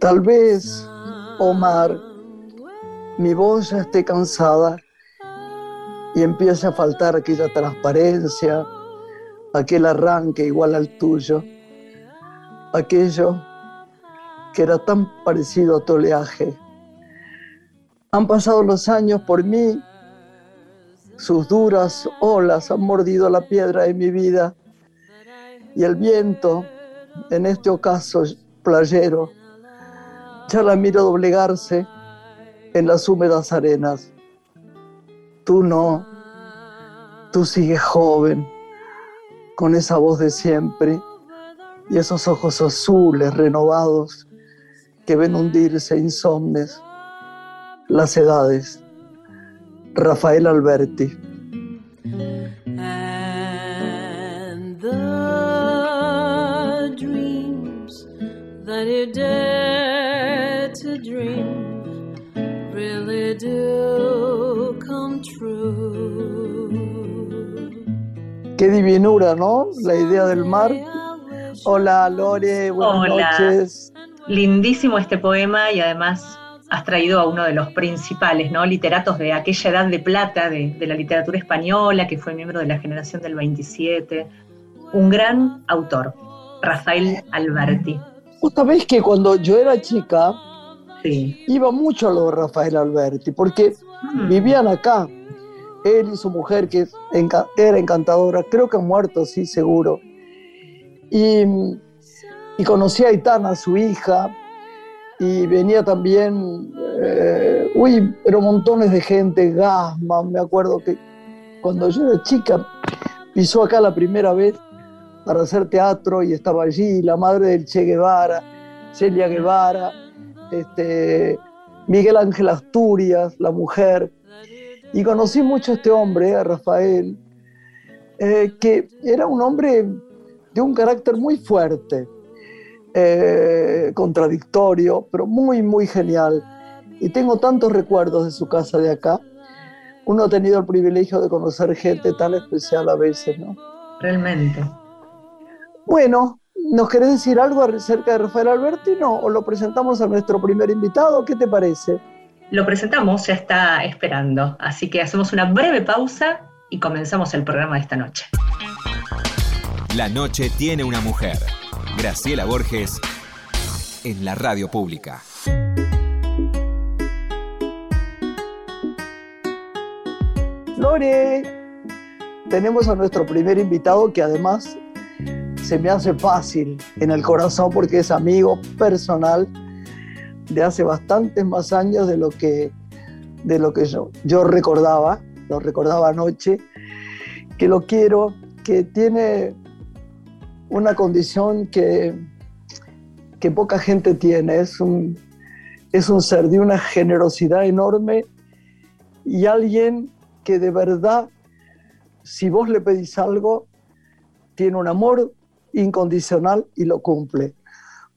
Tal vez, Omar, mi voz ya esté cansada y empiece a faltar aquella transparencia, aquel arranque igual al tuyo, aquello que era tan parecido a tu oleaje. Han pasado los años por mí, sus duras olas han mordido la piedra de mi vida y el viento, en este ocaso playero, ya la miro doblegarse en las húmedas arenas. Tú no, tú sigues joven, con esa voz de siempre y esos ojos azules renovados que ven hundirse insomnes las edades. Rafael Alberti. Qué divinura, ¿no? La idea del mar. Hola, Lore, buenas Hola. noches. Lindísimo este poema y además has traído a uno de los principales ¿no? literatos de aquella edad de plata de, de la literatura española, que fue miembro de la generación del 27. Un gran autor, Rafael Alberti. Vos sabés que cuando yo era chica Sí. iba mucho a lo de Rafael Alberti, porque Mm. vivían acá. Él y su mujer, que era encantadora, creo que han muerto, sí, seguro. Y, y conocí a Aitana, su hija, y venía también, eh, uy, pero montones de gente, Gasman, me acuerdo que cuando yo era chica pisó acá la primera vez para hacer teatro y estaba allí la madre del Che Guevara, Celia Guevara, este, Miguel Ángel Asturias, la mujer, y conocí mucho a este hombre, a Rafael, eh, que era un hombre de un carácter muy fuerte, eh, contradictorio, pero muy, muy genial. Y tengo tantos recuerdos de su casa de acá. Uno ha tenido el privilegio de conocer gente tan especial a veces, ¿no? Realmente. Bueno, ¿nos querés decir algo acerca de Rafael Alberti? No, o lo presentamos a nuestro primer invitado, ¿qué te parece? Lo presentamos, ya está esperando. Así que hacemos una breve pausa y comenzamos el programa de esta noche. La noche tiene una mujer. Graciela Borges en la radio pública. Lore, tenemos a nuestro primer invitado que además se me hace fácil en el corazón porque es amigo personal de hace bastantes más años de lo que, de lo que yo, yo recordaba, lo recordaba anoche, que lo quiero, que tiene una condición que, que poca gente tiene, es un, es un ser de una generosidad enorme y alguien que de verdad, si vos le pedís algo, tiene un amor incondicional y lo cumple.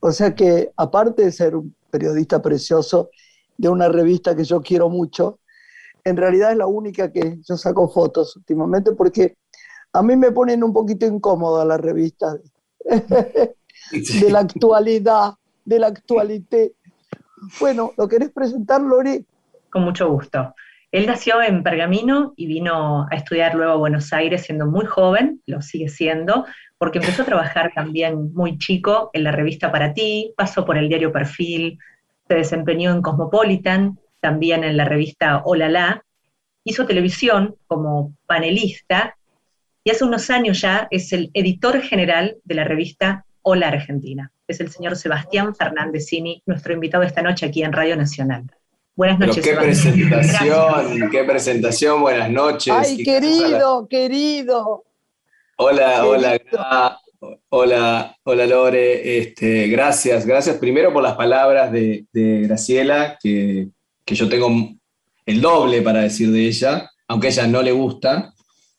O sea que aparte de ser un periodista precioso de una revista que yo quiero mucho, en realidad es la única que yo saco fotos últimamente porque a mí me ponen un poquito incómoda las revistas de la actualidad, de la actualité. Bueno, ¿lo querés presentar, Lori? Con mucho gusto. Él nació en Pergamino y vino a estudiar luego a Buenos Aires siendo muy joven, lo sigue siendo, porque empezó a trabajar también muy chico en la revista Para Ti, pasó por el diario Perfil, se desempeñó en Cosmopolitan, también en la revista Hola La, hizo televisión como panelista y hace unos años ya es el editor general de la revista Hola Argentina. Es el señor Sebastián Fernández Cini, nuestro invitado esta noche aquí en Radio Nacional. Buenas Pero noches. qué Sebastián. presentación, qué presentación, buenas noches. Ay, querido, querido. Hola, hola, querido. Gra- hola, hola Lore, este, gracias, gracias primero por las palabras de, de Graciela, que, que yo tengo el doble para decir de ella, aunque a ella no le gusta.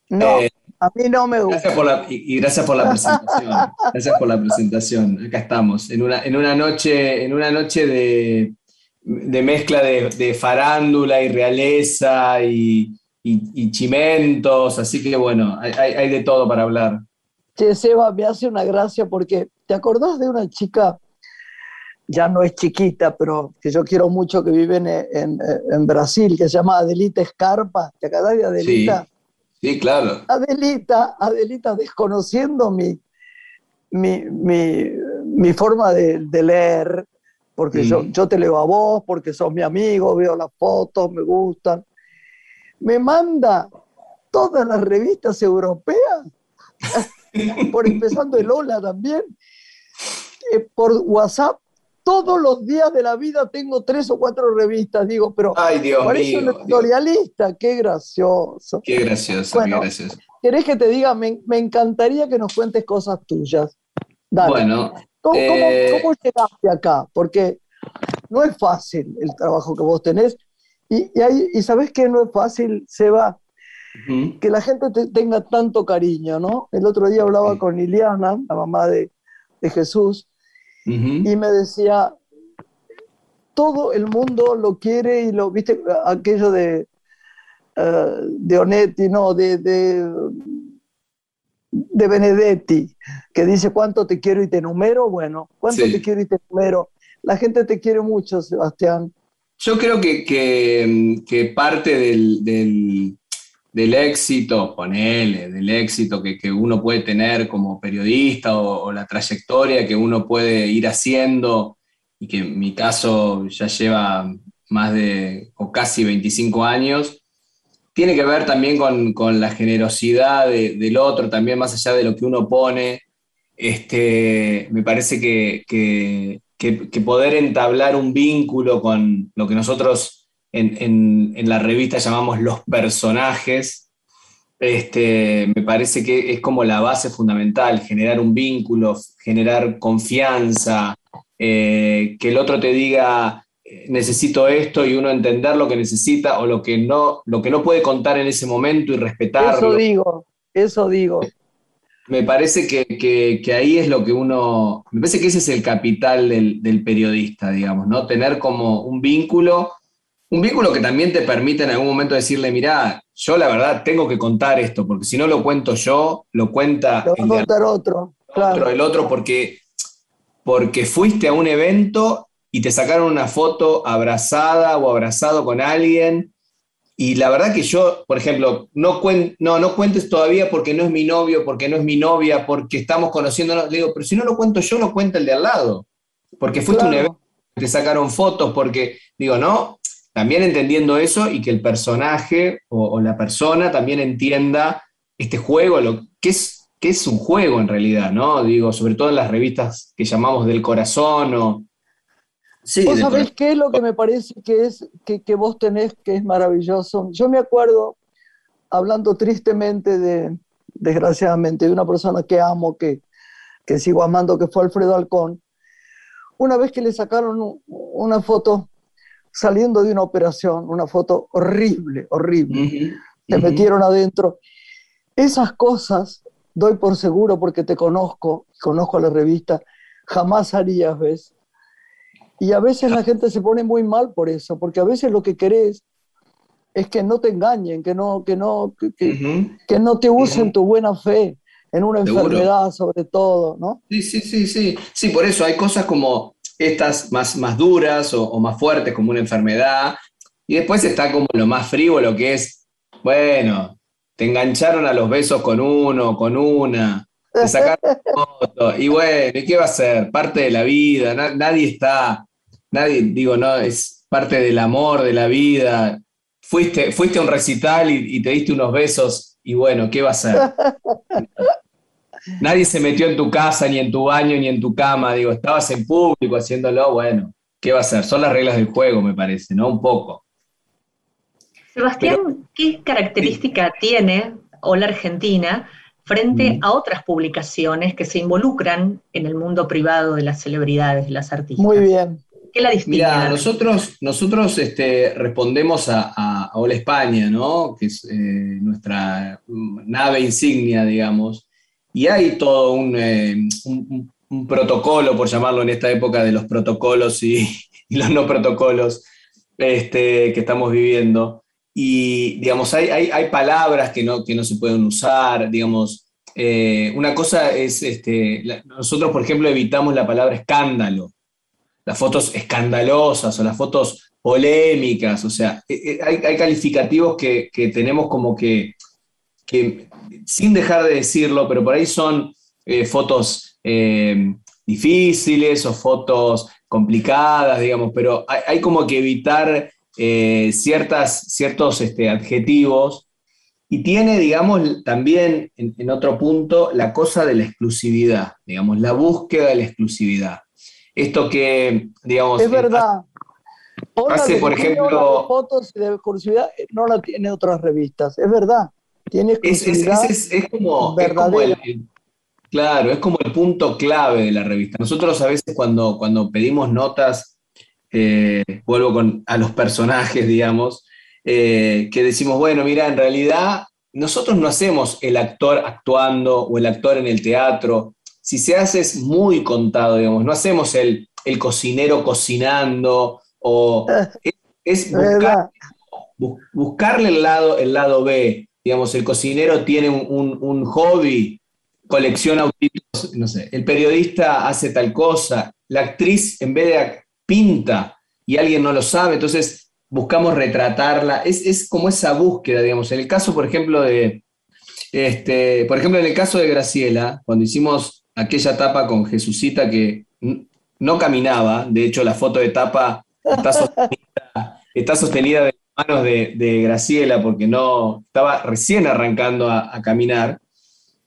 No, Eh, a mí no me gusta. Gracias por la, y, y gracias por la presentación. Gracias por la presentación. Acá estamos, en una, en una noche, en una noche de, de mezcla de, de farándula y realeza y, y- y chimentos, así que bueno, hay, hay- hay de todo para hablar. Che, Seba, me hace una gracia porque ¿te acordás de una chica ya no es chiquita, pero que yo quiero mucho, que vive en, en, en Brasil, que se llama Adelita Escarpa. ¿Te acordás de Adelita? Sí, sí, claro. Adelita, Adelita, desconociendo mi, mi, mi, mi forma de, de, leer, porque yo, yo te leo a vos, porque sos mi amigo, veo las fotos, me gustan. Me manda todas las revistas europeas, por empezando el Hola también, eh, por WhatsApp. Todos los días de la vida tengo tres o cuatro revistas, digo, pero Ay, Dios parece un. Dios. editorialista, qué gracioso. Qué gracioso, Bueno. qué gracioso. ¿Querés que te diga? Me, me encantaría que nos cuentes cosas tuyas. Dale. Bueno, ¿Cómo, eh, cómo llegaste acá? Porque no es fácil el trabajo que vos tenés. Y, y, hay- y sabés que no es fácil, Seba, que la gente te tenga tanto cariño, ¿no? El otro día hablaba Sí. con Liliana, la mamá de, de Jesús, ujú. y me decía, todo el mundo lo quiere y lo, viste, aquello de, eh, de Onetti, no, de, de, de Benedetti, que dice cuánto te quiero y te numero, bueno, cuánto Sí. te quiero y te numero. La gente te quiere mucho, Sebastián. Yo creo que, que- que parte del, del- del éxito, ponele, del éxito que, que uno puede tener como periodista o, la trayectoria que uno puede ir haciendo, y que en mi caso ya lleva más de, o casi 25 años, tiene que ver también con, con la generosidad de- del otro, también más allá de lo que uno pone. Este, me parece que- que- que poder entablar un vínculo con lo que nosotros en, en- en la revista llamamos los personajes, este, me parece que es como la base fundamental, generar un vínculo, generar confianza, eh, que el otro te diga, eh, necesito esto y uno entender lo que necesita o lo que no, lo que no puede contar en ese momento y respetarlo. Eso digo, eso digo. Me parece que, que- que ahí es lo que uno, me parece que ese es el capital del, del periodista, digamos, ¿no? Tener como un vínculo, un vínculo que también te permite en algún momento decirle, mirá, yo la verdad tengo que contar esto, porque si no lo cuento yo, lo cuenta Lo va el a contar otro. otro, Claro. el otro porque, porque fuiste a un evento y te sacaron una foto abrazada o abrazado con alguien. Y la verdad que yo, por ejemplo, no, cuen- no, no cuentes todavía porque no es mi novio, porque no es mi novia, porque estamos conociéndonos. Le digo, pero si no lo cuento yo, lo cuenta el de al lado. Porque fuiste a un Claro. evento, te sacaron fotos, porque, digo, no, también entendiendo eso y que el personaje o, o la persona también entienda este juego, lo que es, que es un juego en realidad, ¿no? Digo, sobre todo en las revistas que llamamos del corazón o... Sí, ¿Vos sabés qué es lo que me parece que, es, que, que vos tenés que es maravilloso? Yo me acuerdo, hablando tristemente de, desgraciadamente, de una persona que amo, que, que sigo amando, que fue Alfredo Alcón, una vez que le sacaron una foto saliendo de una operación, una foto horrible, horrible, te metieron adentro. Esas cosas, doy por seguro porque te conozco, conozco la revista, jamás harías, ¿ves? Y a veces la gente se pone muy mal por eso, porque a veces lo que querés es que no te engañen, que no, que no, que, Ujú. que no te usen tu buena fe en una Seguro. enfermedad sobre todo, ¿no? Sí, sí, sí, sí. Sí, por eso hay cosas como estas más, más duras o, o más fuertes, como una enfermedad. Y después está como lo más frívolo, que es, bueno, te engancharon a los besos con uno, con una, te sacaron foto. Y bueno, ¿y qué va a ser? Parte de la vida. na- nadie está, nadie, digo, no, es parte del amor, de la vida. Fuiste, fuiste a un recital y, y te diste unos besos. Y bueno, ¿qué va a ser? Nadie se metió en tu casa, ni en tu baño, ni en tu cama. Digo, estabas en público haciéndolo. Bueno, ¿qué va a ser? Son las reglas del juego, me parece, ¿no? Un poco. Sebastián, ¿qué característica tiene Hola Argentina frente Mm. a otras publicaciones que se involucran en el mundo privado de las celebridades, de las artistas? Muy bien. ¿Qué la distingue? Mira, nosotros, nosotros este, respondemos a, a- a Hola España, ¿no? Que es eh, nuestra nave insignia, digamos. Y hay todo un, eh, un- un- protocolo, por llamarlo en esta época, de los protocolos y, los no protocolos este, que estamos viviendo. Y, digamos, hay, hay, hay palabras que no, que no se pueden usar, digamos. eh, una cosa es, este, nosotros, por ejemplo, evitamos la palabra escándalo. las fotos escandalosas o las fotos polémicas, o sea, eh, eh, hay, calificativos que, tenemos como que, que, sin dejar de decirlo, pero por ahí son eh, fotos difíciles o fotos complicadas, digamos, pero hay, como que evitar ciertas, ciertos este, adjetivos y tiene, digamos, también en, otro punto la cosa de la exclusividad, digamos, la búsqueda de la exclusividad. Esto que, digamos... Es verdad. hace, por ejemplo... fotos de exclusividad eh, no la tiene otras revistas, es verdad. Tiene exclusividad es, como, claro, es como el punto clave de la revista. Nosotros a veces cuando, cuando pedimos notas, eh, vuelvo con, a los personajes, digamos, eh, que decimos, bueno, mira, en realidad nosotros no hacemos el actor actuando o el actor en el teatro. Si se hace es muy contado, digamos, no hacemos el, cocinero cocinando o es, buscarle el lado, el lado B. Digamos, el cocinero tiene un, hobby, colecciona autitos, no sé, el periodista hace tal cosa, la actriz en vez de pinta y alguien no lo sabe, entonces buscamos retratarla, es, como esa búsqueda, digamos. En el caso, por ejemplo, de, este, por ejemplo, en el caso de Graciela, cuando hicimos aquella tapa con Jesucita que no caminaba, de hecho la foto de tapa está sostenida, de manos de, Graciela porque no estaba recién arrancando a, caminar.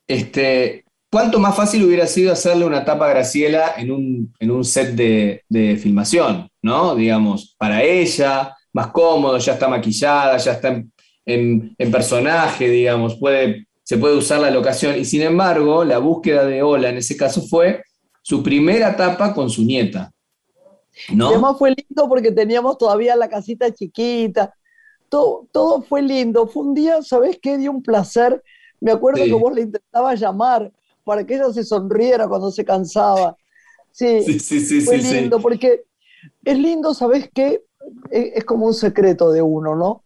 Este, ¿Cuánto más fácil hubiera sido hacerle una tapa a Graciela en un, set de, de, filmación, ¿no? Digamos, para ella, más cómodo, ya está maquillada, ya está en, personaje, digamos, puede, se puede usar la locación. Y sin embargo, la búsqueda de Ola en ese caso fue su primera etapa con su nieta. ¿no? además fue lindo porque teníamos todavía la casita chiquita, todo, todo fue lindo. Fue un día, ¿sabes qué? Dio un placer. Me acuerdo que vos le intentabas llamar para que ella se sonriera cuando se cansaba. Sí, sí, sí, sí fue lindo porque es lindo, ¿sabes qué? es, como un secreto de uno, ¿no?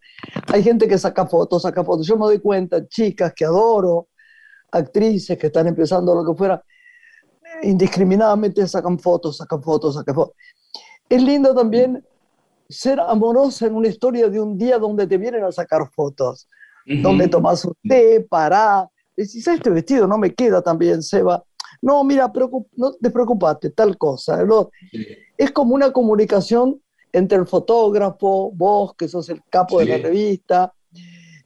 Hay gente que saca fotos, saca fotos. Yo me doy cuenta, chicas que adoro, actrices que están empezando lo que fuera, indiscriminadamente sacan fotos, sacan fotos, sacan fotos. Es lindo también ser amorosa en una historia de un día donde te vienen a sacar fotos, donde tomas un té, pará, decís, este vestido no me queda tan bien, Seba. No, mira, no te preocupate, tal cosa. Es como una comunicación entre el fotógrafo, vos, que sos el capo de la revista,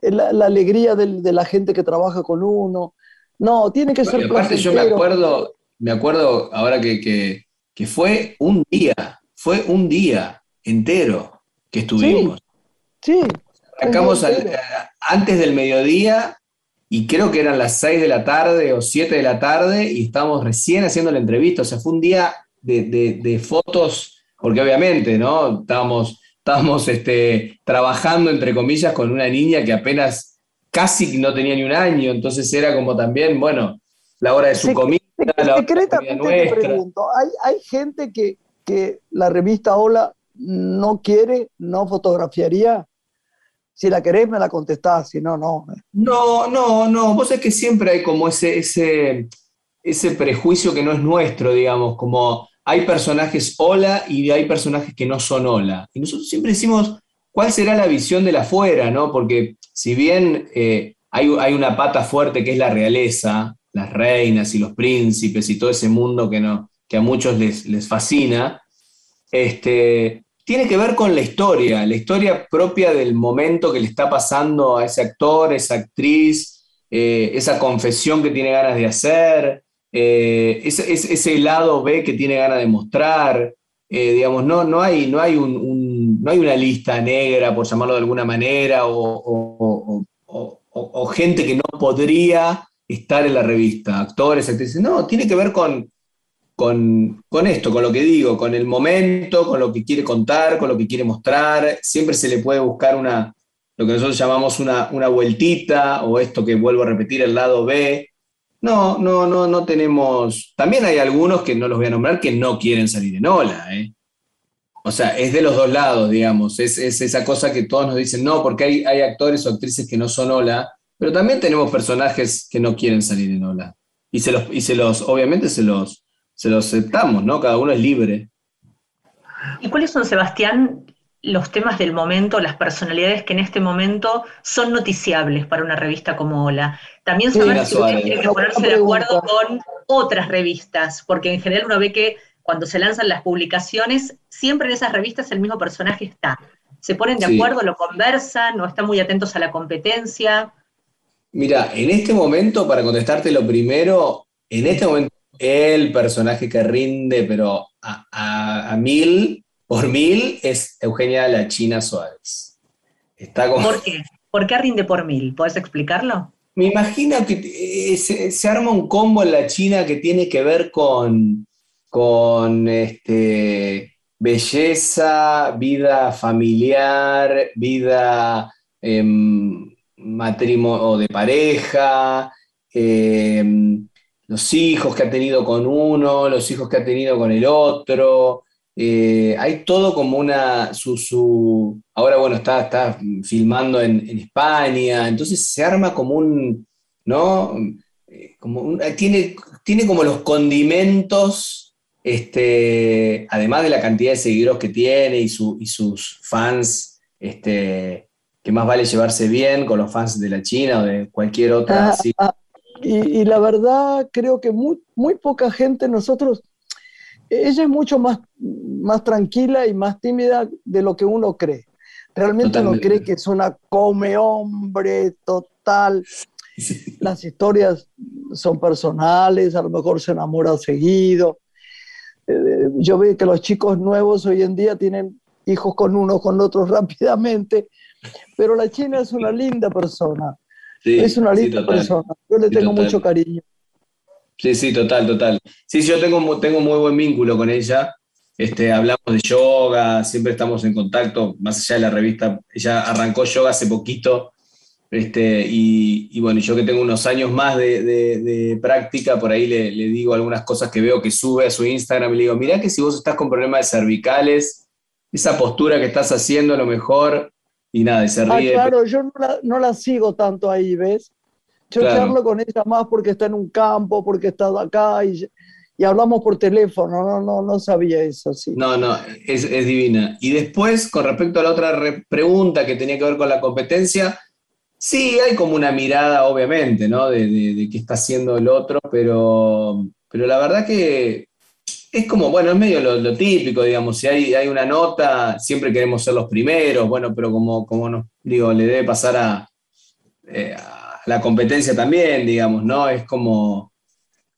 la, alegría de la gente que trabaja con uno. No, tiene que ser... Aparte yo me acuerdo, me acuerdo ahora que, fue un día, fue un día entero que estuvimos. Sí. Arrancamos antes del mediodía y creo que eran las 6 de la tarde o 7 de la tarde y estábamos recién haciendo la entrevista. O sea, fue un día de, de fotos porque obviamente, ¿no? Estábamos, estábamos este, trabajando, entre comillas, con una niña que apenas casi no tenía ni un año, entonces era como también, bueno, la hora de su comida. la secretamente te pregunto, ¿hay, hay gente que, que la revista Hola no quiere, no fotografiaría? Si la querés, me la contestás, si no, no. No, no, no. Vos es que siempre hay como ese, ese, ese prejuicio que no es nuestro, digamos, como hay personajes hola y hay personajes que no son hola. Y nosotros siempre decimos, ¿cuál será la visión de la afuera? ¿no? Porque si bien eh, hay, una pata fuerte que es la realeza, las reinas y los príncipes y todo ese mundo que, no, que a muchos les, les fascina, este, tiene que ver con la historia, la historia propia del momento que le está pasando a ese actor, esa actriz, eh, esa confesión que tiene ganas de hacer, eh, ese, lado B que tiene ganas de mostrar. Eh, digamos, no, no, hay, no, hay no hay una lista negra, por llamarlo de alguna manera, o, gente que no podría estar en la revista, actores, actrices. No, tiene que ver con, con, esto, con lo que digo, con el momento, con lo que quiere contar, con lo que quiere mostrar. Siempre se le puede buscar una, lo que nosotros llamamos una, una vueltita, o esto que vuelvo a repetir, el lado B, no, no, no, no tenemos. También hay algunos que no los voy a nombrar que no quieren salir en ola, ¿eh? O sea, es de los dos lados, digamos. Es, esa cosa que todos nos dicen, no, porque hay, hay actores o actrices que no son ola, pero también tenemos personajes que no quieren salir en ola. Y se los, y se los obviamente se los, se los aceptamos, ¿no? Cada uno es libre. ¿Y cuáles son, Sebastián, los temas del momento, las personalidades que en este momento son noticiables para una revista como Hola? También saber si uno tiene que ponerse de acuerdo con otras revistas, porque en general uno ve que cuando se lanzan las publicaciones, siempre en esas revistas el mismo personaje está. ¿Se ponen de acuerdo, lo conversan, o están muy atentos a la competencia? Mira, en este momento, para contestarte lo primero, en este momento el personaje que rinde, pero a, mil, por mil, es Eugenia La China Suárez. Está ¿Por qué? ¿Por qué rinde por mil? ¿Puedes explicarlo? Me imagino que eh, se, arma un combo en la China que tiene que ver con, con este, belleza, vida familiar, vida em, matrimonio o de pareja, em, los hijos que ha tenido con uno, los hijos que ha tenido con el otro. Eh, hay todo como una. Su, ahora, bueno, está, está filmando en, España, entonces se arma como un. ¿No? Eh, como tiene, tiene como los condimentos, este, además de la cantidad de seguidores que tiene y, y sus fans, este, que más vale llevarse bien con los fans de la China o de cualquier otra. Ah, ah, y, la verdad, creo que muy, muy poca gente, nosotros, ella es mucho más, más tranquila y más tímida de lo que uno cree. Realmente uno cree que es una come hombre total. Las historias son personales, a lo mejor se enamora seguido. Eh, yo veo que los chicos nuevos hoy en día tienen hijos con unos, con otros rápidamente, pero la China es una linda persona es una linda persona. Yo le tengo mucho cariño. Sí, sí, total, total. Sí, yo tengo, tengo muy buen vínculo con ella. Este, hablamos de yoga, siempre estamos en contacto, más allá de la revista. Ella arrancó yoga hace poquito. Este, y, bueno, yo que tengo unos años más de, práctica, por ahí le, le, digo algunas cosas que veo que sube a su Instagram y le digo, mirá que si vos estás con problemas de cervicales, esa postura que estás haciendo a lo mejor y nada, y se ah, ríe. claro, yo no la, sigo tanto ahí, ¿ves? Yo charlo con ella más porque está en un campo, porque está acá y, y hablamos por teléfono, no, no, no sabía eso, sí. No, no, es, es divina. Y después, con respecto a la otra pregunta que tenía que ver con la competencia, sí, hay como una mirada, obviamente, ¿no? De, de, de qué está haciendo el otro, pero, pero la verdad que es como, bueno, es medio lo, típico, digamos, si hay, hay, una nota, siempre queremos ser los primeros, bueno, pero como, como no, digo, le debe pasar eh, a, la competencia también, digamos, ¿no? Es como,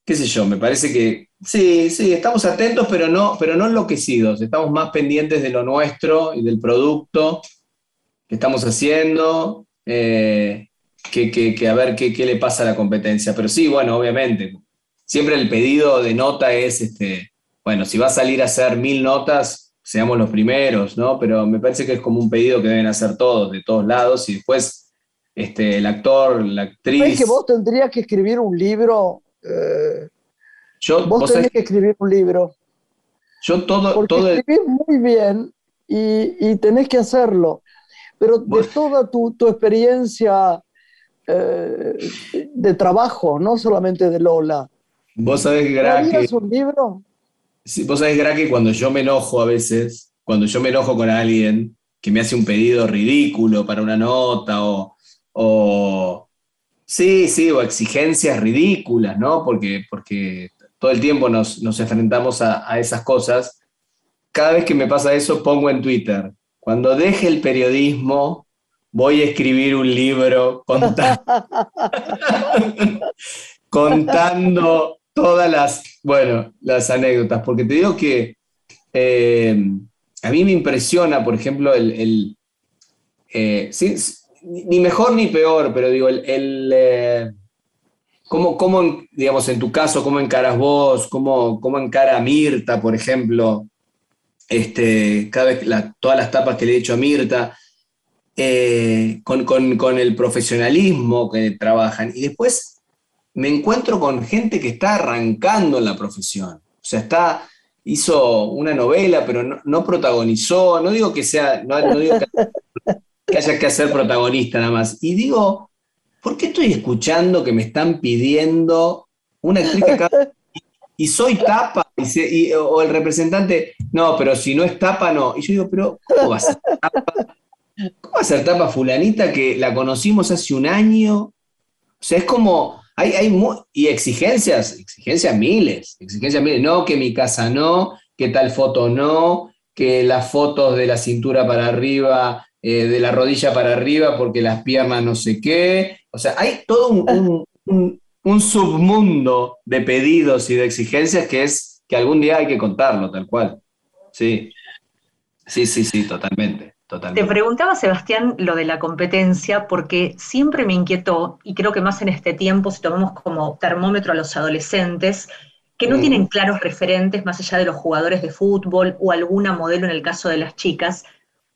qué sé yo, me parece que sí, sí, estamos atentos, pero no, pero no enloquecidos, estamos más pendientes de lo nuestro y del producto que estamos haciendo, eh, que, a ver qué, qué le pasa a la competencia. Pero sí, bueno, obviamente, siempre el pedido de nota es este bueno, si va a salir a hacer mil notas, seamos los primeros, ¿no? Pero me parece que es como un pedido que deben hacer todos, de todos lados, y después este, el actor, la actriz... ¿Es que vos tendrías que escribir un libro? Eh, yo, vos, tenés que escribir un libro. Yo todo... Porque todo escribís muy bien y, tenés que hacerlo, pero de toda tu, experiencia eh, de trabajo, no solamente de Lola. Vos sabés que... un libro? Sí, vos sabés, que cuando yo me enojo a veces, cuando yo me enojo con alguien que me hace un pedido ridículo para una nota o, sí, sí, o exigencias ridículas, ¿no? Porque, porque todo el tiempo nos, enfrentamos a, esas cosas. Cada vez que me pasa eso, pongo en Twitter, cuando deje el periodismo, voy a escribir un libro contando todas las, bueno, las anécdotas, porque te digo que eh, a mí me impresiona, por ejemplo, el, eh, ni mejor ni peor, pero digo, el, eh, cómo, digamos, en tu caso, cómo encaras vos, cómo, cómo encara Mirta, por ejemplo, este, cada vez, todas las tapas que le he hecho a Mirta, con, con, el profesionalismo que trabajan. Y después me encuentro con gente que está arrancando en la profesión. O sea, está, hizo una novela, pero no, protagonizó. No digo que sea, no, digo que, haya que ser protagonista nada más. Y digo, ¿por qué estoy escuchando que me están pidiendo una actriz Y soy tapa, o el representante, no, pero si no es tapa, no. Y yo digo, pero ¿cómo va a ser tapa? ¿Cómo va a ser tapa fulanita que la conocimos hace un año? O sea, es como, hay, hay y exigencias, exigencias miles, exigencias miles. No, que mi casa no, que tal foto no, que las fotos de la cintura para arriba, eh, de la rodilla para arriba, porque las piernas no sé qué. O sea, hay todo un, un submundo de pedidos y de exigencias que es que algún día hay que contarlo, tal cual. Sí, sí, sí, sí, totalmente. Totalmente. Te preguntaba, Sebastián, lo de la competencia, porque siempre me inquietó, y creo que más en este tiempo, si tomamos como termómetro a los adolescentes, que no mm. tienen claros referentes más allá de los jugadores de fútbol o alguna modelo en el caso de las chicas,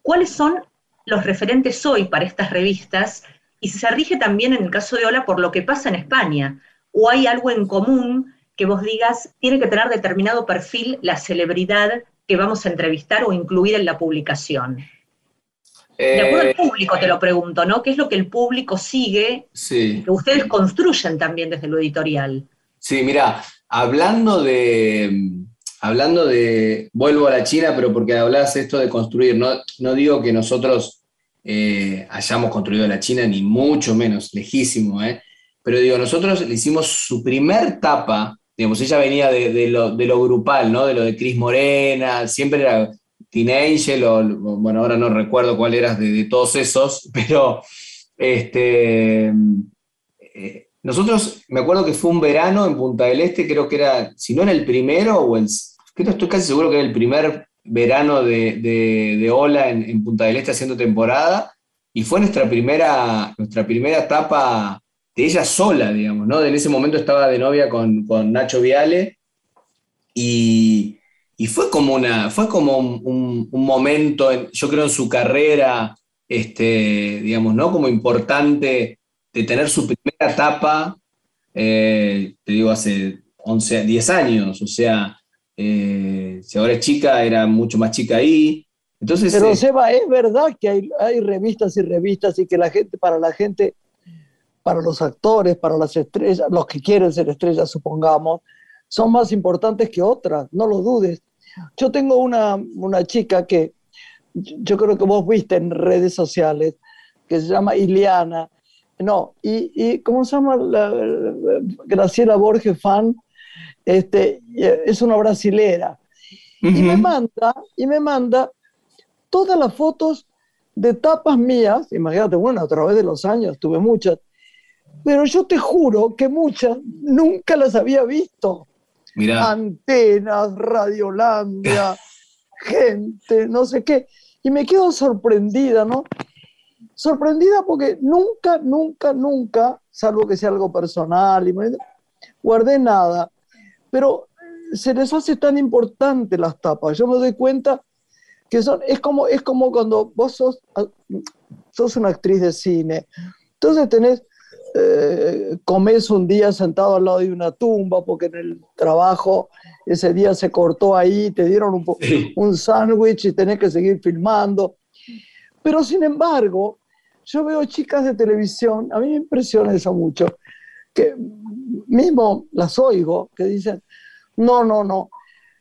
¿cuáles son los referentes hoy para estas revistas y si se rige también en el caso de Ola por lo que pasa en España, o hay algo en común que vos digas, tiene que tener determinado perfil la celebridad que vamos a entrevistar o incluir en la publicación. De acuerdo al eh, público te lo pregunto, ¿no? ¿Qué es lo que el público sigue? Que ustedes construyen también desde lo editorial. Sí, mira, hablando de, hablando de, vuelvo a la China, pero porque hablas esto de construir, no, no digo que nosotros eh, hayamos construido la China, ni mucho menos, lejísimo, ¿eh? Pero digo, nosotros le hicimos su primer tapa, digamos, ella venía de, lo, grupal, ¿no? De lo de Cris Morena, siempre era Teen Angel, o, bueno, ahora no recuerdo cuál eras de, todos esos, pero este, eh, nosotros, me acuerdo que fue un verano en Punta del Este, creo que era, si no en el primero, o el, creo, estoy casi seguro que era el primer verano de, de, Ola en, Punta del Este haciendo temporada, y fue nuestra primera, nuestra primera etapa de ella sola, digamos, ¿no? En ese momento estaba de novia con, Nacho Viale, y, fue como, una, fue como un, momento, yo creo, en su carrera, este, digamos, ¿no? Como importante de tener su primera etapa, eh, te digo, hace 11, 10 años, o sea, eh, si ahora es chica, era mucho más chica ahí. Entonces, Pero eh, Seba, es verdad que hay, hay, revistas y revistas y que la gente, para la gente, para los actores, para las estrellas, los que quieren ser estrellas, supongamos, son más importantes que otras, no lo dudes. Yo tengo una, una chica que yo creo que vos viste en redes sociales, que se llama Iliana, no, y, y ¿cómo se llama? La, Graciela Borges Fan, este, es una brasilera. Y me manda, y me manda todas las fotos de tapas mías, imagínate, bueno, a través de los años tuve muchas, pero yo te juro que muchas nunca las había visto. Antenas, Radiolandia, gente, no sé qué. Y me quedo sorprendida, ¿no? Sorprendida porque nunca, nunca, nunca, salvo que sea algo personal, y guardé nada pero se les hace tan importante las tapas. Yo me doy cuenta que son, es, como, es como cuando vos sos, ah, sos una actriz de cine. Entonces tenés, eh, comes un día sentado al lado de una tumba porque en el trabajo ese día se cortó ahí, te dieron un, un sándwich y tenés que seguir filmando. Pero sin embargo, yo veo chicas de televisión, a mí me impresiona eso mucho, que mismo las oigo, que dicen, no, no, no,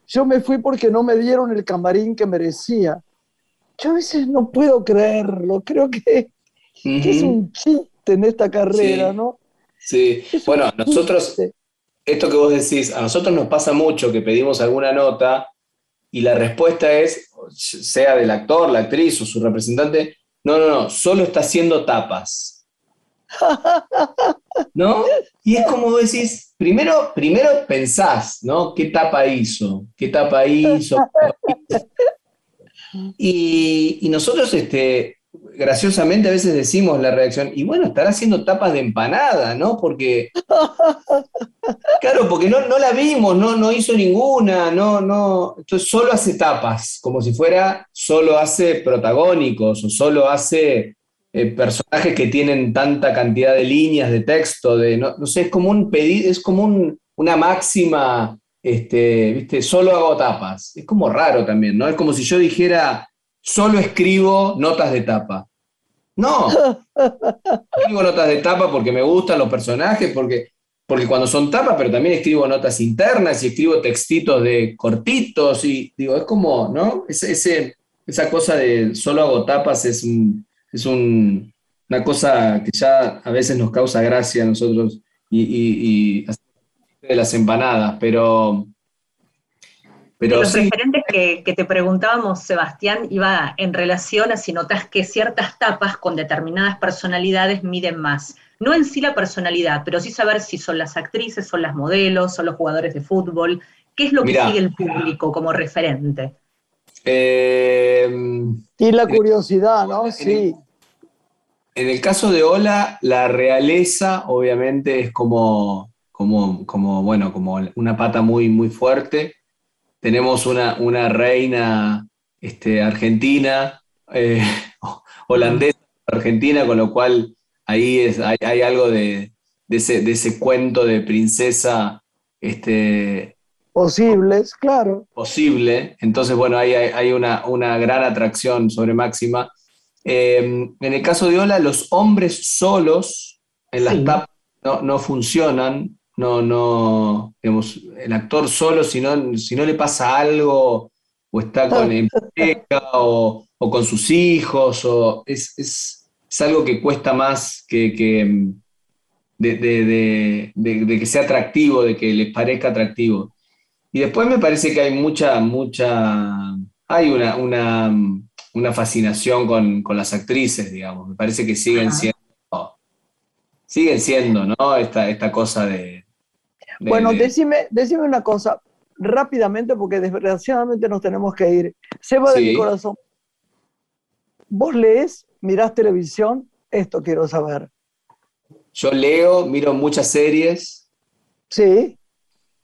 yo me fui porque no me dieron el camarín que merecía. Yo a veces no puedo creerlo, creo que, es un chiste en esta carrera, ¿no? Sí, bueno, nosotros, esto que vos decís, a nosotros nos pasa mucho que pedimos alguna nota y la respuesta es, sea del actor, la actriz o su representante, no, no, no, solo está haciendo tapas. ¿No? Y es como decís, primero, primero pensás, ¿no? ¿Qué tapa hizo? ¿Qué tapa hizo? Y, y, nosotros, este, graciosamente, a veces decimos la reacción, y bueno, estará haciendo tapas de empanada, ¿no? Porque, claro, porque no, no la vimos, no, no hizo ninguna, no, no, entonces solo hace tapas, como si fuera, solo hace protagónicos o solo hace eh, personajes que tienen tanta cantidad de líneas de texto, de, no, sé, es como un pedido, es como una máxima, este, ¿viste? Solo hago tapas. Es como raro también, ¿no? Es como si yo dijera, solo escribo notas de tapa. No, escribo notas de tapa porque me gustan los personajes, porque, porque cuando son tapas, pero también escribo notas internas y escribo textitos de cortitos y digo, es como, ¿no? Ese, esa cosa de solo hago tapas es, es una cosa que ya a veces nos causa gracia a nosotros y, de las empanadas, pero... pero los referentes que, que, te preguntábamos, Sebastián, iba en relación a si notas que ciertas tapas con determinadas personalidades miden más no en sí la personalidad, pero sí saber si son las actrices, son las modelos, son los jugadores de fútbol, qué es lo que sigue el público como referente. Eh, y la curiosidad, ¿no? sí. en el caso de Ola, la realeza obviamente es como, como, como, bueno, como una pata muy, muy fuerte. Tenemos una, una reina este, argentina, eh, holandesa, argentina, con lo cual ahí es, hay, algo de, ese, cuento de princesa. Este, Posibles, claro. Posible. Entonces, bueno, ahí hay, una, gran atracción sobre Máxima. Em, en el caso de Ola, los hombres solos en las tapas no, funcionan. No, no, el actor solo, si no, si no le pasa algo, o está con o, o, con sus hijos, o es, es algo que cuesta más que, mm, de, que sea atractivo, de que les parezca atractivo. Y después me parece que hay mucha, mucha, hay una, una, fascinación con, las actrices, digamos. Me parece que siguen siendo, siguen siendo, ¿no? Esta, esta cosa de... bueno, Decime, decime una cosa rápidamente porque desgraciadamente nos tenemos que ir. Seba de mi corazón. ¿Vos lees mirás televisión, esto quiero saber. Yo leo, miro muchas series. Sí.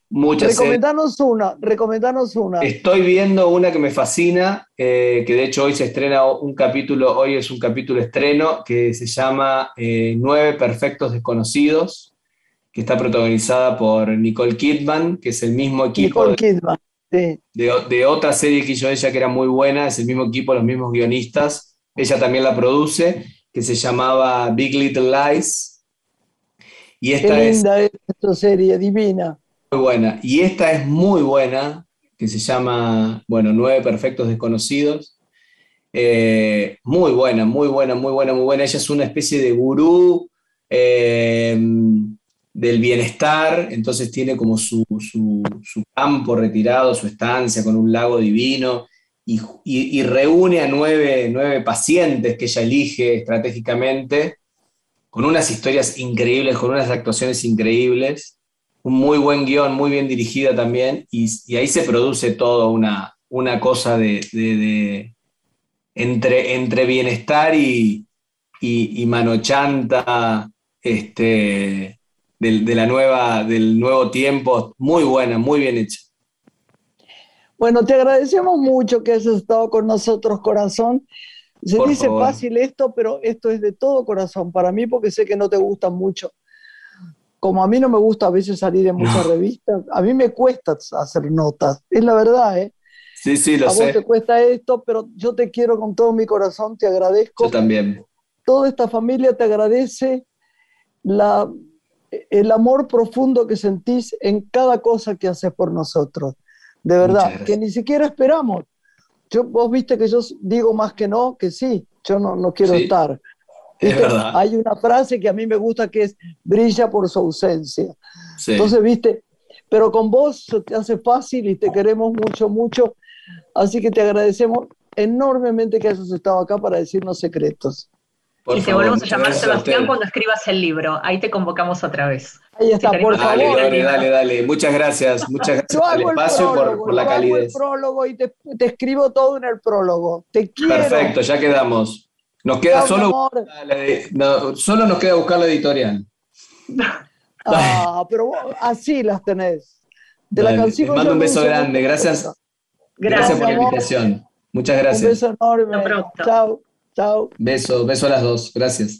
Muchas recomendanos una, recomendanos una. Estoy viendo una que me fascina, eh, que de hecho hoy se estrena un capítulo, hoy es un capítulo estreno, que se llama eh, Nueve Perfectos Desconocidos, que está protagonizada por Nicole Kidman, que es el mismo equipo. Nicole Kidman, sí. de, de, otra serie que hizo ella que era muy buena, es el mismo equipo, los mismos guionistas ella también la produce, que se llamaba Big Little Lies. Y esta Qué linda es esta serie, divina. Muy buena. Y esta es muy buena, que se llama, bueno, Nueve Perfectos Desconocidos. Eh, muy buena, muy buena, muy buena, muy buena. Ella es una especie de gurú eh, del bienestar, entonces tiene como su, su, campo retirado, su estancia con un lago divino y, reúne a nueve, pacientes que ella elige estratégicamente, con unas historias increíbles, con unas actuaciones increíbles, un muy buen guion, muy bien dirigida también, y, ahí se produce todo una, una cosa de, entre, entre bienestar y, y, manochanta este, de, la nueva, del nuevo tiempo, muy buena, muy bien hecha. Bueno, te agradecemos mucho que hayas estado con nosotros, corazón. Se dice fácil esto, pero esto es de todo corazón para mí porque sé que no te gusta mucho. Como a mí no me gusta a veces salir en muchas revistas, a mí me cuesta hacer notas, es la verdad, ¿eh? Sí, sí, lo sé. A vos te cuesta esto, pero yo te quiero con todo mi corazón, te agradezco. Yo también. Toda esta familia te agradece la, el amor profundo que sentís en cada cosa que haces por nosotros de verdad, que ni siquiera esperamos. Yo, vos viste que yo digo más que no, que sí, yo no, no quiero estar. Hay una frase que a mí me gusta que es brilla por su ausencia. Entonces, viste, pero con vos se te hace fácil y te queremos mucho, mucho. Así que te agradecemos enormemente que hayas estado acá para decirnos secretos y te volvemos a llamar Sebastián cuando escribas el libro. Ahí te convocamos otra vez. Ahí está, por favor. Dale, dale, dale, Muchas gracias. Muchas gracias por el espacio y por, la calidez. el prólogo y te, escribo todo en el prólogo. Te quiero. Perfecto, ya quedamos. Nos queda solo, solo nos queda buscar la editorial. Ah, pero así las tenés. De la canción. mando un beso grande. Gracias. Gracias, por la invitación. Muchas gracias. Un beso enorme. Chao. Chao. Beso, beso a las dos. Gracias.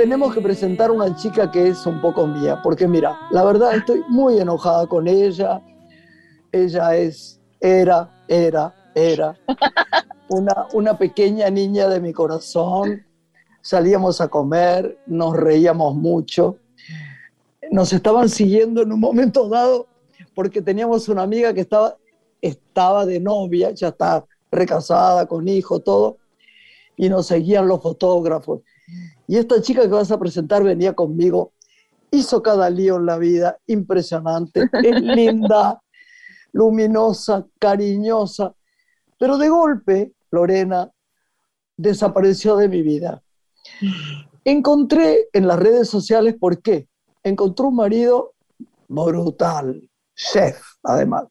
Tenemos que presentar una chica que es un poco mía, porque mira, la verdad estoy muy enojada con ella. Ella es, era, era, era una, una pequeña niña de mi corazón. Salíamos a comer, nos reíamos mucho. Nos estaban siguiendo en un momento dado porque teníamos una amiga que estaba, estaba de novia, ya está recasada, con hijo, todo, y nos seguían los fotógrafos. Y esta chica que vas a presentar venía conmigo, hizo cada lío en la vida, impresionante, es linda, luminosa, cariñosa, pero de golpe, Lorena desapareció de mi vida. Encontré en las redes sociales, ¿por qué? Encontré un marido brutal, chef, además,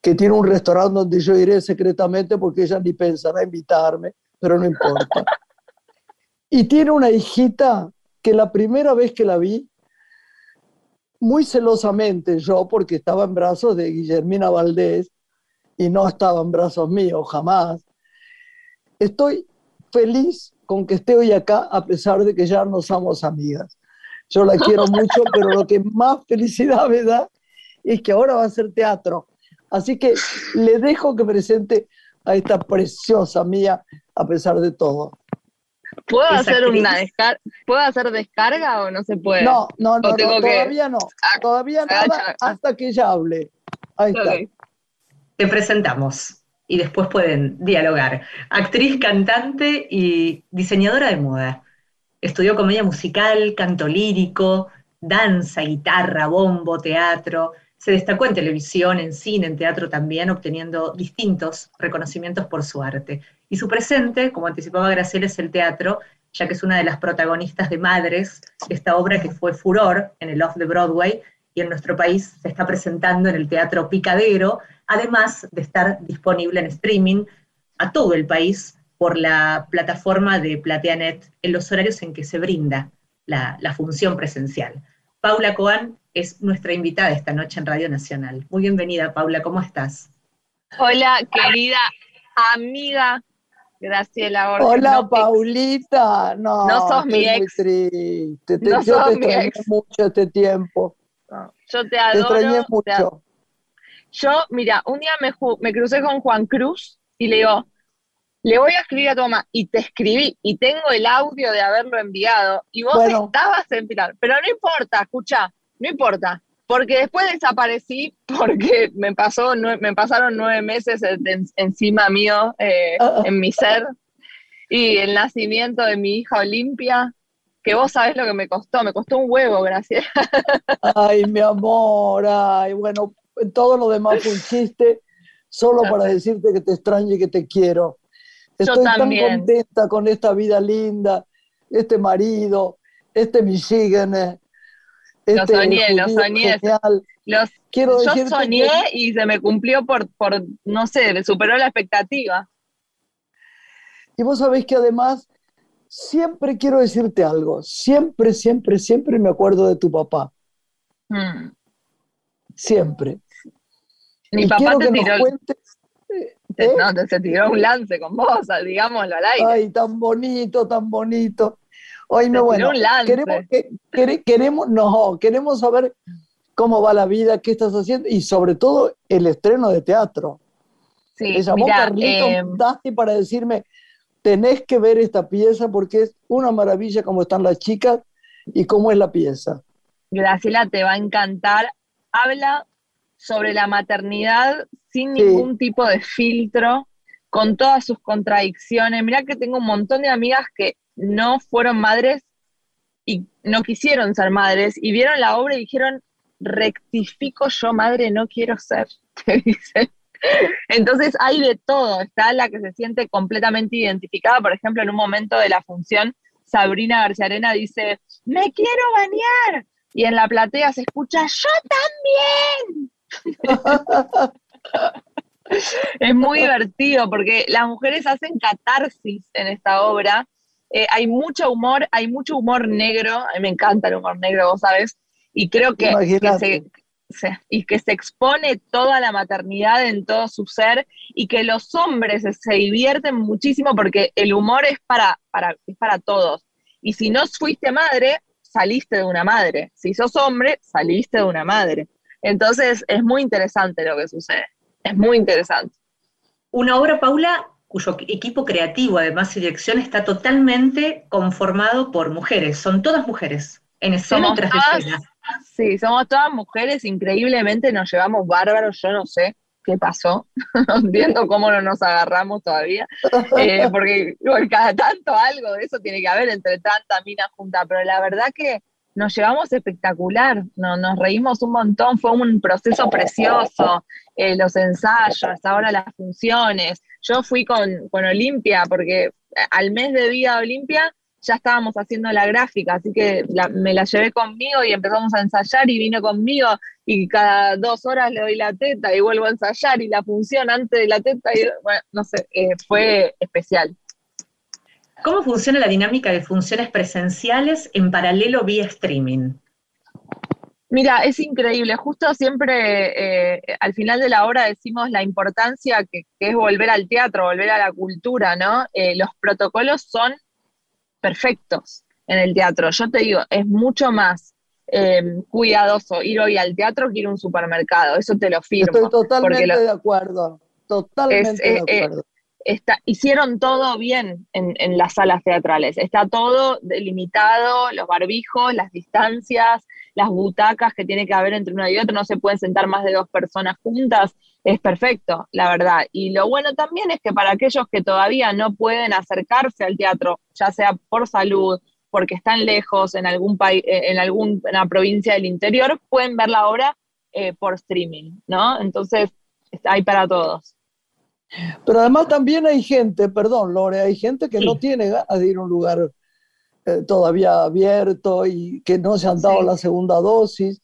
que tiene un restaurante donde yo iré secretamente porque ella ni pensará invitarme, pero no importa. Y tiene una hijita que la primera vez que la vi, muy celosamente yo, porque estaba en brazos de Guillermina Valdés y no estaba en brazos míos, jamás, estoy feliz con que esté hoy acá a pesar de que ya no somos amigas. Yo la quiero mucho, pero lo que más felicidad me da es que ahora va a hacer teatro. Así que le dejo que presente a esta preciosa mía a pesar de todo. ¿Puedo hacer actriz. una descarga? ¿Puedo hacer descarga o no se puede? No, no, no, no, que- todavía no. Ah, Todavía nada ah. hasta que ella hable. Ahí está. Te presentamos y después pueden dialogar. Actriz, cantante y diseñadora de moda. Estudió comedia musical, canto lírico, danza, guitarra, bombo, teatro. Se destacó en televisión, en cine, en teatro también, obteniendo distintos reconocimientos por su arte. Y su presente, como anticipaba Graciela, es el teatro, ya que es una de las protagonistas de Madres, esta obra que fue furor en el Off de Broadway y en nuestro país se está presentando en el Teatro Picadero, además de estar disponible en streaming a todo el país por la plataforma de PlateaNet en los horarios en que se brinda la, la función presencial. Paula Coan es nuestra invitada esta noche en Radio Nacional. Muy bienvenida, Paula, ¿cómo estás? Hola, querida amiga Graciela Borges. Hola, No, Paulita. No, No sos mi estoy muy ex. triste. Te- No yo sos te mi extrañé ex. mucho este tiempo. Yo te Te adoro. extrañé te ad- mucho. Yo, mira, un día me, me crucé con Juan Cruz y le digo, le voy a escribir a tu mamá. Y te escribí y tengo el audio de haberlo enviado. Y vos Bueno. estabas en Pilar. Pero no importa, escucha, no importa. Porque después desaparecí porque me, pasó, me pasaron nueve meses en- en- encima mío, eh, Ah. en mi ser. Y el nacimiento de mi hija Olimpia, que vos sabés lo que me costó. Me costó un huevo, gracias. Ay, mi amor. Ay, bueno, todo lo demás fue un chiste, solo para decirte que te extraño y que te quiero. Yo Estoy tan también. contenta con esta vida linda, este marido, este Michigan, eh, Lo este soñé, lo soñé. genial. Los, Quiero yo soñé que- y se me cumplió por, por, no sé, superó la expectativa. Y vos sabés que además, siempre quiero decirte algo, siempre, siempre, siempre me acuerdo de tu papá, Mm. siempre. Mi y papá quiero te que nos tiró, cuentes, te- ¿eh? no, te- se tiró un lance con vos, digámoslo al aire. ay, tan bonito, tan bonito. Te no, bueno, queremos, que- quere- queremos, no, queremos saber cómo va la vida, qué estás haciendo y sobre todo el estreno de teatro. sí, Me llamó mira, Carlitos eh, para decirme, tenés que ver esta pieza porque es una maravilla cómo están las chicas y cómo es la pieza. Graciela te va a encantar. Habla sobre la maternidad sin Sí. ningún tipo de filtro, con todas sus contradicciones. Mira que tengo un montón de amigas que no fueron madres y no quisieron ser madres y vieron la obra y dijeron, rectifico yo madre, no quiero ser. Entonces hay de todo, está la que se siente completamente identificada, por ejemplo, en un momento de la función, Sabrina García Arena dice, me quiero bañar, y en la platea se escucha, yo también. es muy divertido porque las mujeres hacen catarsis en esta obra. Eh, hay mucho humor, hay mucho humor negro, a mí me encanta el humor negro, vos sabes, y creo que, que se, y que se expone toda la maternidad en todo su ser y que los hombres se, divierten muchísimo porque el humor es para, para, es para todos. Y si no fuiste madre, saliste de una madre. Si sos hombre, saliste de una madre. Entonces es muy interesante lo que sucede. Es muy interesante. Una obra, Paula, cuyo equipo creativo, además y dirección, está totalmente conformado por mujeres. Son todas mujeres, en escena tras escena. Sí, somos todas mujeres, increíblemente nos llevamos bárbaros, yo no sé qué pasó, no entiendo cómo no nos agarramos todavía, eh, porque cada tanto algo de eso tiene que haber entre tanta mina junta, pero la verdad que nos llevamos espectacular, no, nos reímos un montón, fue un proceso precioso, eh, los ensayos, ahora las funciones. Yo fui con, con Olimpia, porque al mes de vida de Olimpia ya estábamos haciendo la gráfica, así que me la llevé conmigo y empezamos a ensayar y vino conmigo y cada dos horas le doy la teta y vuelvo a ensayar y la función antes de la teta, y, bueno, no sé, eh, fue especial. ¿Cómo funciona la dinámica de funciones presenciales en paralelo vía streaming? Mira, es increíble. Justo siempre eh, al final de la obra decimos la importancia que, es volver al teatro, volver a la cultura, ¿no? Eh, los protocolos son perfectos en el teatro. Yo te digo, es mucho más eh, cuidadoso ir hoy al teatro que ir a un supermercado. Eso te lo firmo. Estoy totalmente de acuerdo. Totalmente de acuerdo hicieron todo bien en, las salas teatrales. Está todo delimitado, los barbijos, las distancias, las butacas que tiene que haber entre uno y otro, no se pueden sentar más de dos personas juntas. Es perfecto, la verdad. Y lo bueno también es que para aquellos que todavía no pueden acercarse al teatro, ya sea por salud, porque están lejos en algún país, eh, en alguna provincia del interior, pueden ver la obra eh, por streaming, ¿no? Entonces, hay para todos. Pero además también hay gente, perdón Lore, hay gente que no tiene ganas de ir a un lugar eh, todavía abierto y que no se han dado la segunda dosis.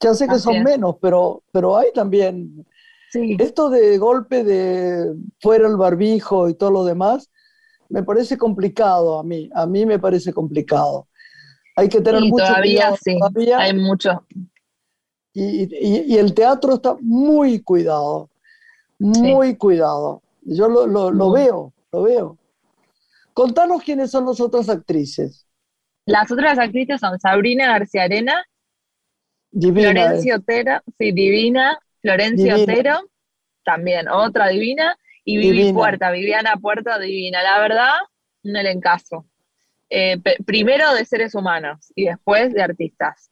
Ya sé que son menos, pero, pero hay también esto de golpe de fuera el barbijo y todo lo demás, me parece complicado a mí, a mí me parece complicado. Hay que tener mucho todavía, cuidado. hay mucho. y, el teatro está muy cuidado muy cuidado. Yo lo, lo, veo, lo veo. Contanos quiénes son las otras actrices. Las otras actrices son Sabrina García Arena, Florencia Otero, sí, Divina, Florencia Otero, también otra divina, y Vivi Puerta, Viviana Puerta, divina. La verdad, un elencazo. Eh, primero de seres humanos y después de artistas.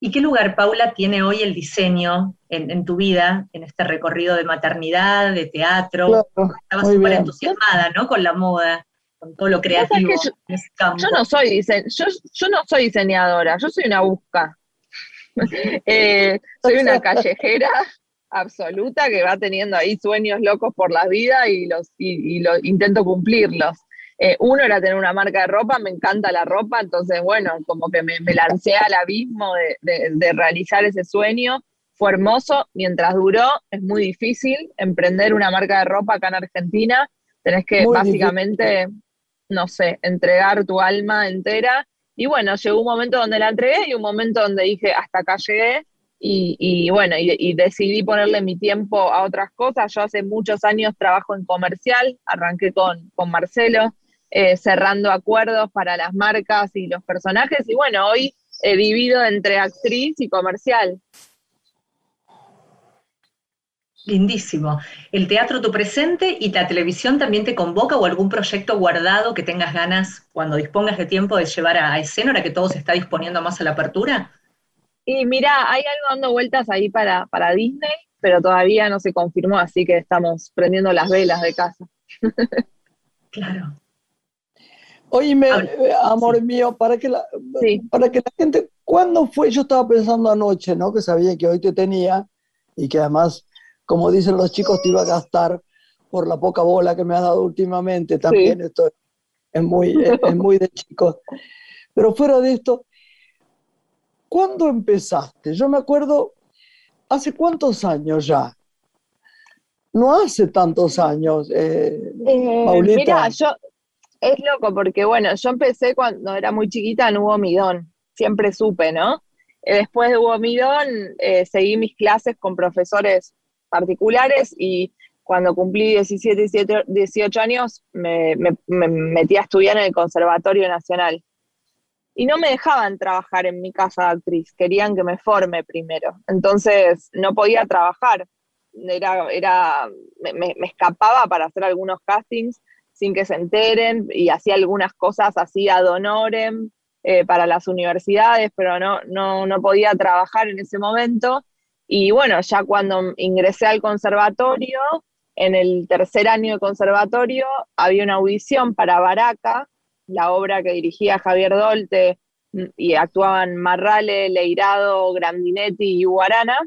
¿Y qué lugar, Paula, tiene hoy el diseño en, tu vida, en este recorrido de maternidad, de teatro? Estabas súper entusiasmada, ¿no? Con la moda, con todo lo creativo yo, Yo no, soy yo, no soy diseñadora, yo soy una busca. Eh, soy una callejera absoluta que va teniendo ahí sueños locos por la vida y los y, intento cumplirlos. Eh, uno era tener una marca de ropa, me encanta la ropa, entonces, bueno, como que me, lancé al abismo de, realizar ese sueño. Fue hermoso, mientras duró, es muy difícil emprender una marca de ropa acá en Argentina. Tenés que básicamente, no sé, entregar tu alma entera. Y bueno, llegó un momento donde la entregué y un momento donde dije, hasta acá llegué. Y, bueno, y, decidí ponerle mi tiempo a otras cosas. Yo hace muchos años trabajo en comercial, arranqué con, con Marcelo, eh, cerrando acuerdos para las marcas y los personajes. Y bueno, hoy he vivido entre actriz y comercial. Lindísimo. ¿El teatro tu presente y la televisión también te convoca o algún proyecto guardado que tengas ganas cuando dispongas de tiempo de llevar a, escena ahora que todo se está disponiendo más a la apertura? Y mira, hay algo dando vueltas ahí para, para Disney, pero todavía no se confirmó, así que estamos prendiendo las velas de casa. claro. Oíme, eh, amor mío, para que, la, para que la gente, ¿cuándo fue? Yo estaba pensando anoche, ¿no? Que sabía que hoy te tenía y que además, como dicen los chicos, te iba a gastar por la poca bola que me has dado últimamente. También esto es muy, es, muy de chicos. Pero fuera de esto, ¿cuándo empezaste? Yo me acuerdo, ¿hace cuántos años ya? No hace tantos años, eh, Eh, Paulita. mira, yo, es loco porque bueno, yo empecé cuando era muy chiquita en Hugo Midón, siempre supe, ¿no? Eh, Después de Hugo Midón eh, seguí mis clases con profesores particulares y cuando cumplí 17, 17, 18 años me, me- me metí a estudiar en el Conservatorio Nacional. Y no me dejaban trabajar en mi casa de actriz, querían que me forme primero. Entonces no podía trabajar. Era, era, me escapaba para hacer algunos castings sin que se enteren y hacía algunas cosas así ad honorem eh, para las universidades, pero no, no, no podía trabajar en ese momento. Y bueno, ya cuando ingresé al conservatorio, en el tercer año de conservatorio, había una audición para Baraca, la obra que dirigía Javier Dolte mm, y actuaban Marrale, Leirado, Grandinetti y Guarana.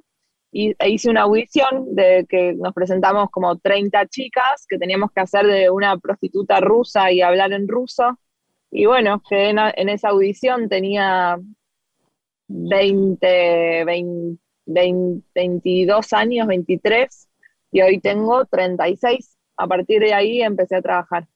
Y e hice una audición de que nos presentamos como 30 chicas que teníamos que hacer de una prostituta rusa y hablar en ruso. Y bueno, quedé en, en esa audición, tenía 20, 20, 20, 22 años, 23, y hoy tengo 36. A partir de ahí empecé a trabajar.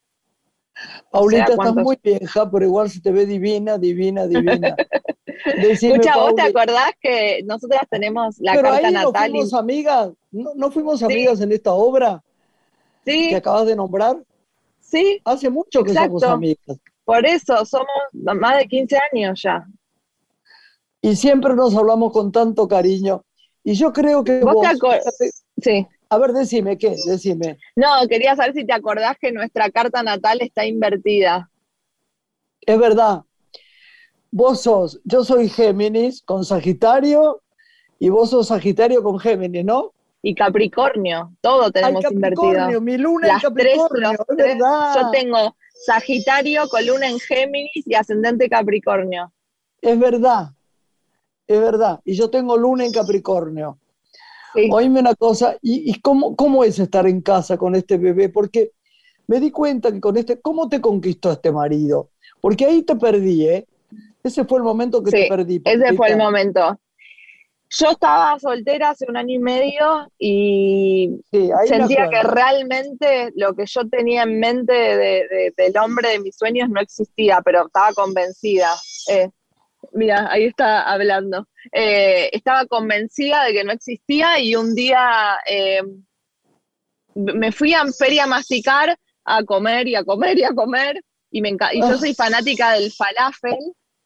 Paulita, estás ¿cuántos? muy vieja, pero igual se te ve divina, divina, divina. Escucha, ¿vos te acordás que nosotras tenemos la pero carta ahí no natal? y- fuimos amigas, no, no fuimos amigas en esta obra Sí, que acabas de nombrar. sí, Hace mucho que somos amigas. por eso somos más de 15 años ya. Y siempre nos hablamos con tanto cariño. Y yo creo que ¿Vos vos, te Sí. a ver, decime, ¿qué? Decime. No, quería saber si te acordás que nuestra carta natal está invertida. Es verdad. Vos sos, yo soy Géminis con Sagitario y vos sos Sagitario con Géminis, ¿no? Y Capricornio, todo Ay, tenemos Capricornio, invertido. mi luna Las en tres, Capricornio, es tres. verdad. Yo tengo Sagitario, columna en Géminis y ascendente Capricornio. Es verdad, es verdad. Y yo tengo luna en Capricornio. Sí. Oíme una cosa, ¿y, y cómo, cómo es estar en casa con este bebé? Porque me di cuenta que con este, ¿cómo te conquistó este marido? Porque ahí te perdí, ¿eh? Ese fue el momento que te perdí. Ese fue el momento. Yo estaba soltera hace un año y medio y Sí, sentía que realmente lo que yo tenía en mente de- de- del hombre de mis sueños no existía, pero estaba convencida. Eh, mira, ahí está hablando. Eh, estaba convencida de que no existía y un día eh, me fui a Feria a masticar a comer y a comer y a comer y, me y yo Ah. soy fanática del falafel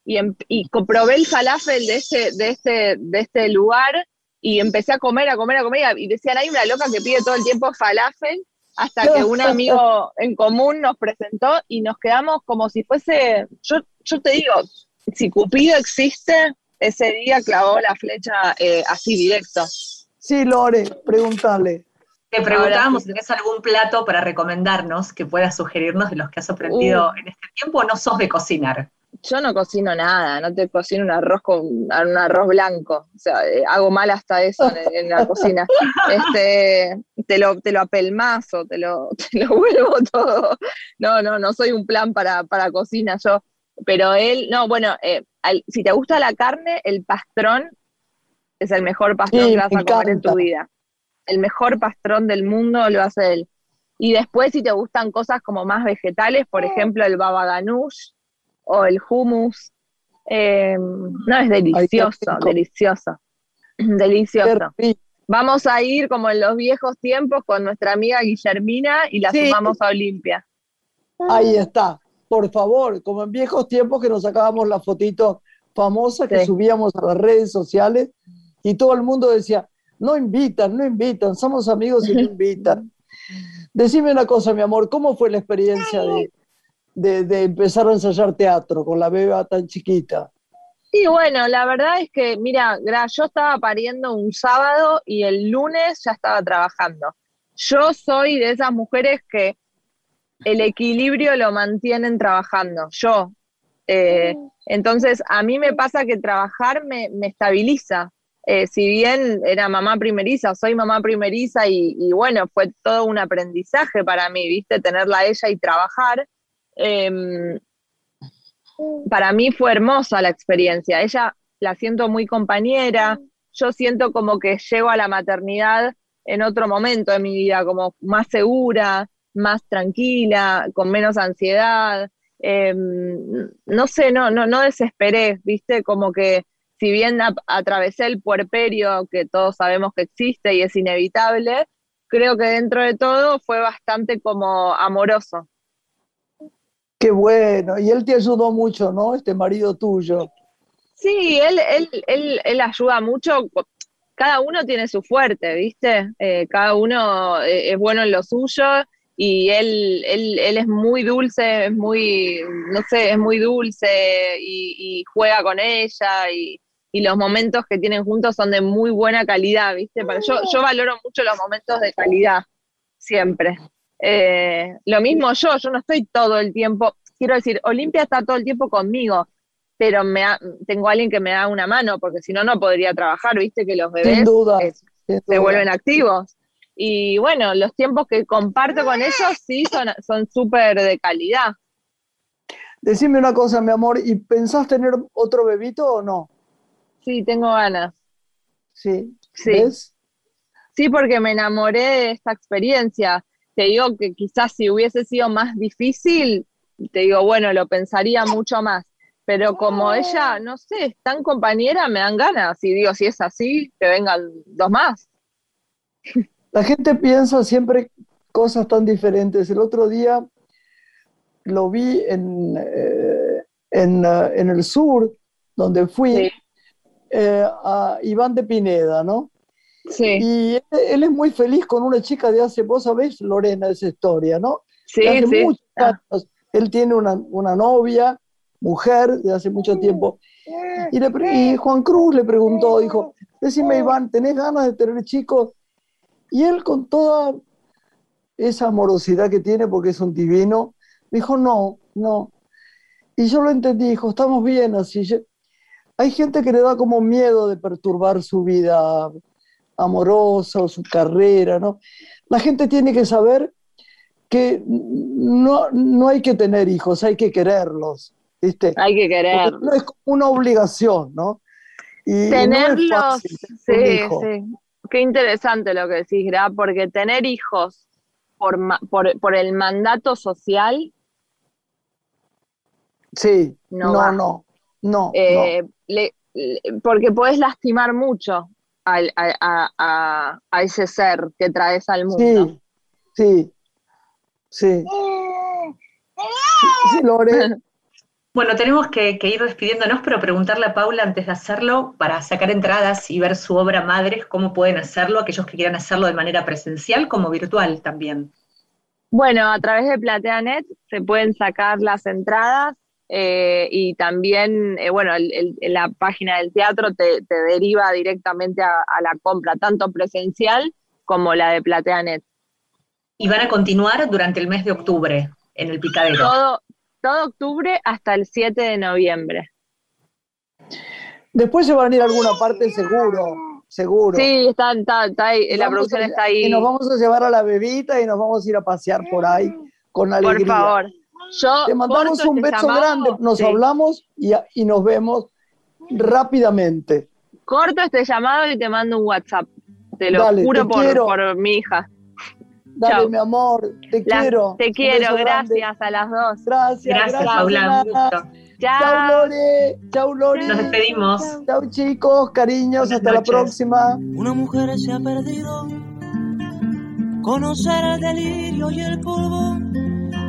y, em- y comprobé el falafel de este, de, este, de este lugar y empecé a comer, a comer, a comer y decían, hay una loca que pide todo el tiempo falafel hasta que un amigo en común nos presentó y nos quedamos como si fuese, yo, yo te digo, si Cupido existe, ese día clavó la flecha eh, así directo. Sí, Lore, pregúntale. Te preguntábamos si tenés algún plato para recomendarnos que puedas sugerirnos de los que has aprendido en este tiempo o no sos de cocinar. Yo no cocino nada, no te cocino un arroz con un arroz blanco, o sea, eh, hago mal hasta eso en, en la cocina. Este, te lo, te lo apelmazo, te lo, te lo vuelvo todo. No, no, no soy un plan para, para cocina yo. Pero él, no, bueno, eh, al- si te gusta la carne, el pastrón es el mejor pastrón Sí, que vas a comer en tu vida. El mejor pastrón del mundo lo hace él. Y después, si te gustan cosas como más vegetales, por ejemplo, el baba ganoush o el hummus, eh, no, es delicioso, delicioso, delicioso. Vamos a ir como en los viejos tiempos con nuestra amiga Guillermina y la Sí. sumamos a Olimpia. Ahí está. Por favor, como en viejos tiempos que nos sacábamos la fotito famosa que Sí. subíamos a las redes sociales y todo el mundo decía, no invitan, no invitan, somos amigos y no invitan. Decime una cosa, mi amor, ¿cómo fue la experiencia de, de- empezar a ensayar teatro con la beba tan chiquita? Y bueno, la verdad es que, mira, yo estaba pariendo un sábado y el lunes ya estaba trabajando. Yo soy de esas mujeres que el equilibrio lo mantienen trabajando. Yo. Eh, entonces, a mí me pasa que trabajar me, me estabiliza. Eh, si bien era mamá primeriza, soy mamá primeriza y, y bueno, fue todo un aprendizaje para mí, ¿viste? Tenerla a ella y trabajar. Em, para mí fue hermosa la experiencia. Ella la siento muy compañera, yo siento como que llego a la maternidad en otro momento de mi vida, como más segura, más tranquila, con menos ansiedad. Em, no sé, no, no, no desesperé, viste, como que si bien atravesé el puerperio que todos sabemos que existe y es inevitable, creo que dentro de todo fue bastante como amoroso. Qué bueno, y él te ayudó mucho, ¿no? Este marido tuyo. Sí, él, él, él, él ayuda mucho. Cada uno tiene su fuerte, ¿viste? Eh, cada uno eh, es bueno en lo suyo y él, él, él, es muy dulce, es muy, no sé, es muy dulce y, juega con ella y, los momentos que tienen juntos son de muy buena calidad, ¿viste? Yo, yo valoro mucho los momentos de calidad, siempre. Eh, lo mismo yo, yo no estoy todo el tiempo, quiero decir, Olimpia está todo el tiempo conmigo, pero me tengo a alguien que me da una mano, porque si no, no podría trabajar, viste que los bebés se vuelven activos. Y bueno, los tiempos que comparto con ellos sí son súper de calidad. Decime una cosa, mi amor, ¿y pensás tener otro bebito o no? Sí, tengo ganas. Sí. Sí. Sí, porque me enamoré de esta experiencia te digo que quizás si hubiese sido más difícil, te digo, bueno, lo pensaría mucho más. Pero como ella, no sé, es tan compañera, me dan ganas. Y digo, si es así, que vengan dos más. La gente piensa siempre cosas tan diferentes. El otro día lo vi en, eh, en, eh, en el sur, donde fui, eh, a Iván de Pineda, ¿no? Y él, es muy feliz con una chica de hace, vos sabés, Lorena, esa historia, ¿no? Sí, sí. Él tiene una, novia, mujer, de hace mucho tiempo. Y, y, Juan Cruz le preguntó, dijo, decime Iván, ¿tenés ganas de tener chicos? Y él con toda esa amorosidad que tiene, porque es un divino, dijo, no, no. Y yo lo entendí, dijo, estamos bien así. Hay gente que le da como miedo de perturbar su vida amorosa o su carrera, ¿no? La gente tiene que saber que no, no hay que tener hijos, hay que quererlos, ¿viste? Hay que querer. No es como una obligación, ¿no? Y, Tenerlos, sí, sí. Qué interesante lo que decís, Gra, porque tener hijos por, por, el mandato social. Sí, no, no, no, no, eh, porque puedes lastimar mucho a, ese ser que traes al mundo. Sí, sí, sí. Sí, Lore. Bueno, tenemos que, ir despidiéndonos, pero preguntarle a Paula antes de hacerlo, para sacar entradas y ver su obra Madres, cómo pueden hacerlo, aquellos que quieran hacerlo de manera presencial como virtual también. Bueno, a través de PlateaNet se pueden sacar las entradas eh, y también, eh, bueno, la página del teatro te, deriva directamente a, la compra, tanto presencial como la de PlateaNet. Y van a continuar durante el mes de octubre en el Picadero. Todo, todo octubre hasta el 7 de noviembre. Después se van a ir a alguna parte seguro, seguro. Sí, está, ahí, la producción está ahí. Y nos vamos a llevar a la bebita y nos vamos a ir a pasear por ahí con alegría. Por favor. Te mandamos un beso grande, nos hablamos y, y, nos vemos rápidamente. Corto este llamado y te mando un WhatsApp. Te lo juro por, por, mi hija. Dale, mi amor, te quiero. Te quiero, gracias a las dos. Gracias, gracias, Paula. Chao. Lore. Chao, Lore. Nos despedimos. Chao, chicos, cariños, hasta la próxima. Una mujer se ha perdido. Conocer el delirio y el polvo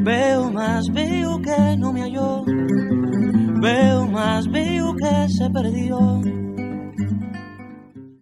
Veo más, veo que no me halló. Veo más, veo que se perdió.